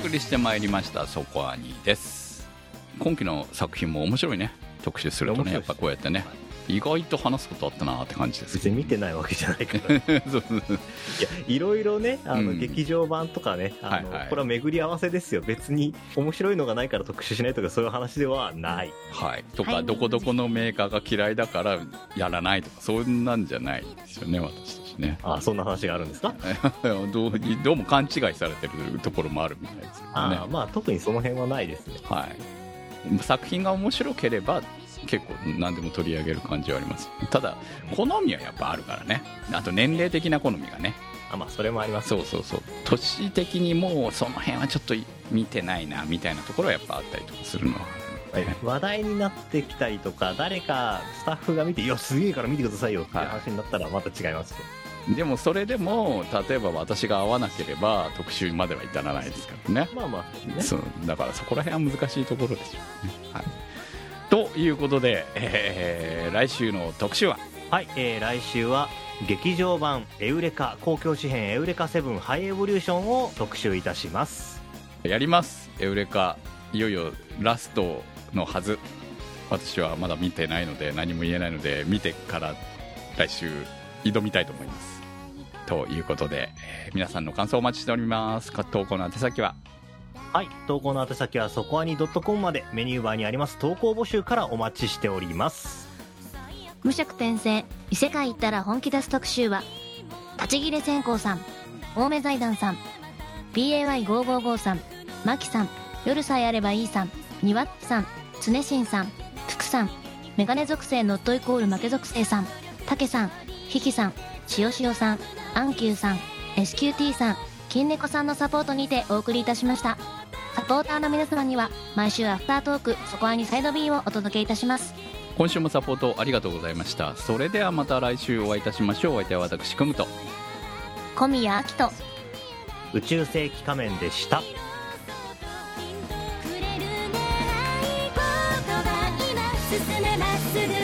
送りしてまいりました、そこアニです。今期の作品も面白いね。特集するとね、やっぱこうやってね、意外と話すことあったなって感じです別に見てないわけじゃないから。い そうそうそうや、いろいろね、あの、うん劇場版とかね、あの、はいはいこれは巡り合わせですよ。別に面白いのがないから特集しないとかそういう話ではない。はい。とか、はいどこどこのメーカーが嫌いだからやらないとか、そんなんじゃないですよね、私たちね。あ、そんな話があるんですか？どうどうも勘違いされてるところもあるみたいですけどね。あまあ、特にその辺はないですね。はい。作品が面白ければ、結構何でも取り上げる感じはあります。ただ、好みはやっぱあるからね。あと年齢的な好みがね。あ、まあ、それもあります。そうそうそう。年的にもうその辺はちょっと見てないな、みたいなところはやっぱあったりとかするのは。話題になってきたりとか、誰かスタッフが見て、いや、すげえから見てくださいよっていうはい話になったらまた違いますよ。でもそれでも、例えば私が合わなければ特集までは至らないですからね。まあまあ、ね。そうだからそこら辺は難しいところでしょうね。はい、ということで、えー来週の特集は？はい、えー来週は劇場版エウレカ公共紙幣エウレカ7ハイエボリューションを特集いたしますやりますエウレカいよいよラストのはず私はまだ見てないので何も言えないので見てから来週挑みたいと思いますということで、えー皆さんの感想をお待ちしております。か投稿の宛先は？はい投稿の宛先はそこアニ .com まで。メニューバーにあります。投稿募集からお待ちしております。無色転生異世界行ったら本気出す特集は立ち切れ線香さん青梅財団さん PAY5553 さんマキさん夜さえあればいいさんニワッチさん常新さん福さんメガネ属性ノットイコール負け属性さんたけさんひきさんしおしおさんアンキューさん SQT さん金猫さんのサポートにてお送りいたしました。サポーターの皆様には毎週アフタートークそこアニサイド B をお届けいたします。今週もサポートありがとうございました。それではまた来週お会いいたしましょう。お相手は私くむと。小宮明人。宇宙世紀仮面でしたくれる願い事が今進めまっすぐ